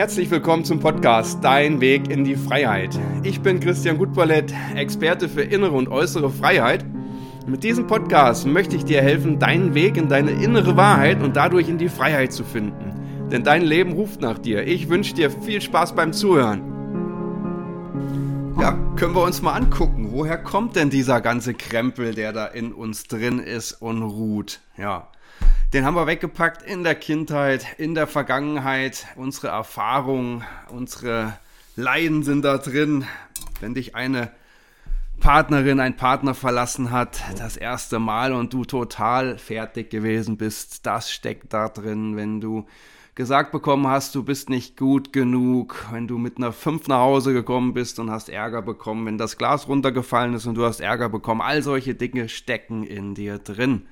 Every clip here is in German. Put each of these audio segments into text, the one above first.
Herzlich willkommen zum Podcast Dein Weg in die Freiheit. Ich bin Christian Gutballett, Experte für innere und äußere Freiheit. Mit diesem Podcast möchte ich dir helfen, deinen Weg in deine innere Wahrheit und dadurch in die Freiheit zu finden. Denn dein Leben ruft nach dir. Ich wünsche dir viel Spaß beim Zuhören. Ja, können wir uns mal angucken, woher kommt denn dieser ganze Krempel, der da in uns drin ist und ruht? Ja, den haben wir weggepackt in der Kindheit, in der Vergangenheit. Unsere Erfahrungen, unsere Leiden sind da drin. Wenn dich eine Partnerin, ein Partner verlassen hat, das erste Mal und du total fertig gewesen bist, das steckt da drin. Wenn du gesagt bekommen hast, du bist nicht gut genug, wenn du mit einer 5 nach Hause gekommen bist und hast Ärger bekommen, wenn das Glas runtergefallen ist und du hast Ärger bekommen, all solche Dinge stecken in dir drin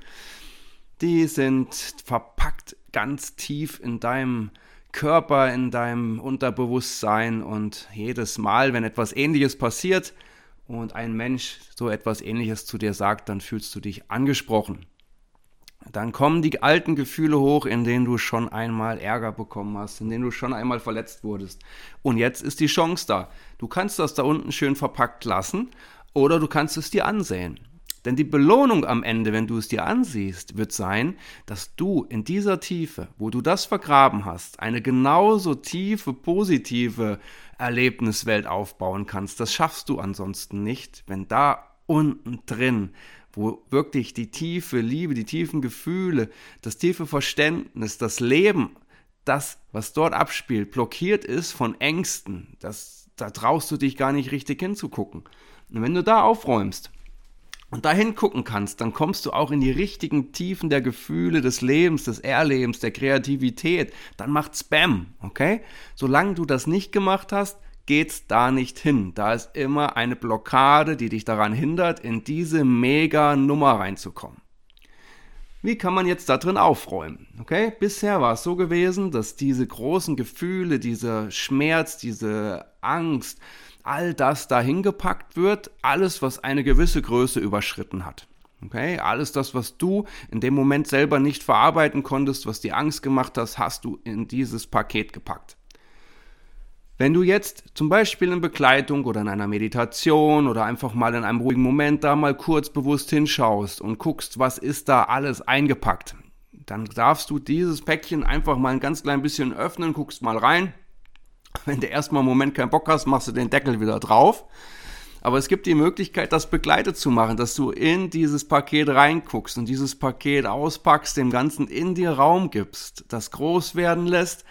die sind verpackt ganz tief in deinem Körper, in deinem Unterbewusstsein und jedes Mal, wenn etwas Ähnliches passiert und ein Mensch so etwas Ähnliches zu dir sagt, dann fühlst du dich angesprochen. Dann kommen die alten Gefühle hoch, in denen du schon einmal Ärger bekommen hast, in denen du schon einmal verletzt wurdest. Und jetzt ist die Chance da. Du kannst das da unten schön verpackt lassen oder du kannst es dir ansehen. Denn die Belohnung am Ende, wenn du es dir ansiehst, wird sein, dass du in dieser Tiefe, wo du das vergraben hast, eine genauso tiefe, positive Erlebniswelt aufbauen kannst. Das schaffst du ansonsten nicht, wenn da unten drin, wo wirklich die tiefe Liebe, die tiefen Gefühle, das tiefe Verständnis, das Leben, das, was dort abspielt, blockiert ist von Ängsten. Das, da traust du dich gar nicht richtig hinzugucken. Und wenn du da aufräumst, und dahin gucken kannst, dann kommst du auch in die richtigen Tiefen der Gefühle, des Lebens, des Erlebens, der Kreativität. Dann macht Spam, okay? Solange du das nicht gemacht hast, geht's da nicht hin. Da ist immer eine Blockade, die dich daran hindert, in diese mega Nummer reinzukommen. Wie kann man jetzt da drin aufräumen? Okay? Bisher war es so gewesen, dass diese großen Gefühle, dieser Schmerz, diese Angst, all das dahin gepackt wird, alles, was eine gewisse Größe überschritten hat. Okay, alles das, was du in dem Moment selber nicht verarbeiten konntest, was dir Angst gemacht hast, hast du in dieses Paket gepackt. Wenn du jetzt zum Beispiel in Begleitung oder in einer Meditation oder einfach mal in einem ruhigen Moment da mal kurz bewusst hinschaust und guckst, was ist da alles eingepackt, dann darfst du dieses Päckchen einfach mal ein ganz klein bisschen öffnen, guckst mal rein wenn du erstmal einen Moment keinen Bock hast, machst du den Deckel wieder drauf. Aber es gibt die Möglichkeit, das begleitet zu machen, dass du in dieses Paket reinguckst und dieses Paket auspackst, dem Ganzen in dir Raum gibst, das groß werden lässt.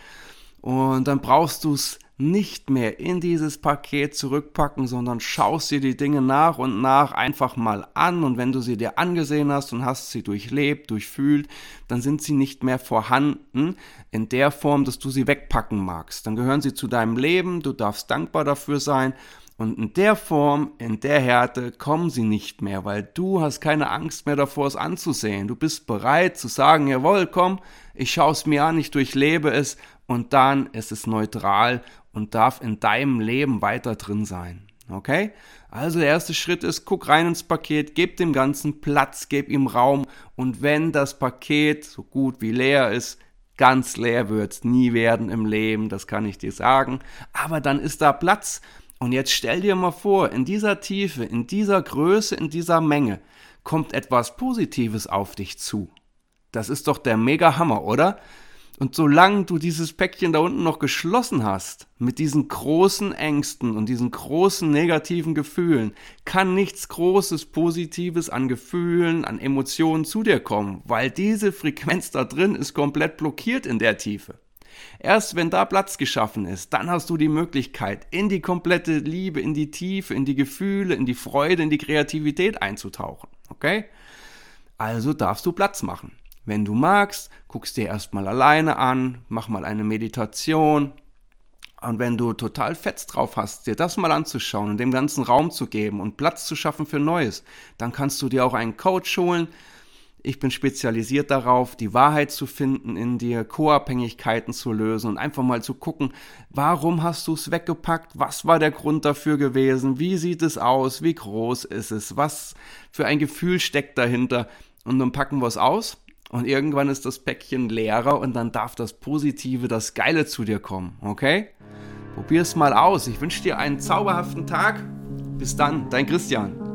Und dann brauchst du es nicht mehr in dieses Paket zurückpacken, sondern schaust dir die Dinge nach und nach einfach mal an und wenn du sie dir angesehen hast und hast sie durchlebt, durchfühlt, dann sind sie nicht mehr vorhanden in der Form, dass du sie wegpacken magst. Dann gehören sie zu deinem Leben, du darfst dankbar dafür sein und in der Form, in der Härte kommen sie nicht mehr, weil du hast keine Angst mehr davor, es anzusehen. Du bist bereit zu sagen, jawohl, komm, ich schaue es mir an, ich durchlebe es und dann ist es neutral und darf in deinem Leben weiter drin sein. Okay? Also der erste Schritt ist, guck rein ins Paket, gib dem Ganzen Platz, gib ihm Raum und wenn das Paket so gut wie leer ist, ganz leer wird es nie werden im Leben, das kann ich dir sagen, aber dann ist da Platz und jetzt stell dir mal vor, in dieser Tiefe, in dieser Größe, in dieser Menge kommt etwas Positives auf dich zu. Das ist doch der mega Hammer, oder? Und solange du dieses Päckchen da unten noch geschlossen hast, mit diesen großen Ängsten und diesen großen negativen Gefühlen, kann nichts Großes Positives an Gefühlen, an Emotionen zu dir kommen, weil diese Frequenz da drin ist komplett blockiert in der Tiefe. Erst wenn da Platz geschaffen ist, dann hast du die Möglichkeit, in die komplette Liebe, in die Tiefe, in die Gefühle, in die Freude, in die Kreativität einzutauchen. Okay? Also darfst du Platz machen. Wenn du magst, guckst dir erstmal alleine an, mach mal eine Meditation. Und wenn du total Fetz drauf hast, dir das mal anzuschauen und dem ganzen Raum zu geben und Platz zu schaffen für Neues, dann kannst du dir auch einen Coach holen. Ich bin spezialisiert darauf, die Wahrheit zu finden in dir, Co-Abhängigkeiten zu lösen und einfach mal zu gucken, warum hast du es weggepackt? Was war der Grund dafür gewesen? Wie sieht es aus? Wie groß ist es? Was für ein Gefühl steckt dahinter? Und dann packen wir es aus Und irgendwann ist das Päckchen leerer und dann darf das Positive, das Geile zu dir kommen, okay? Probier es mal aus. Ich wünsche dir einen zauberhaften Tag. Bis dann, dein Christian.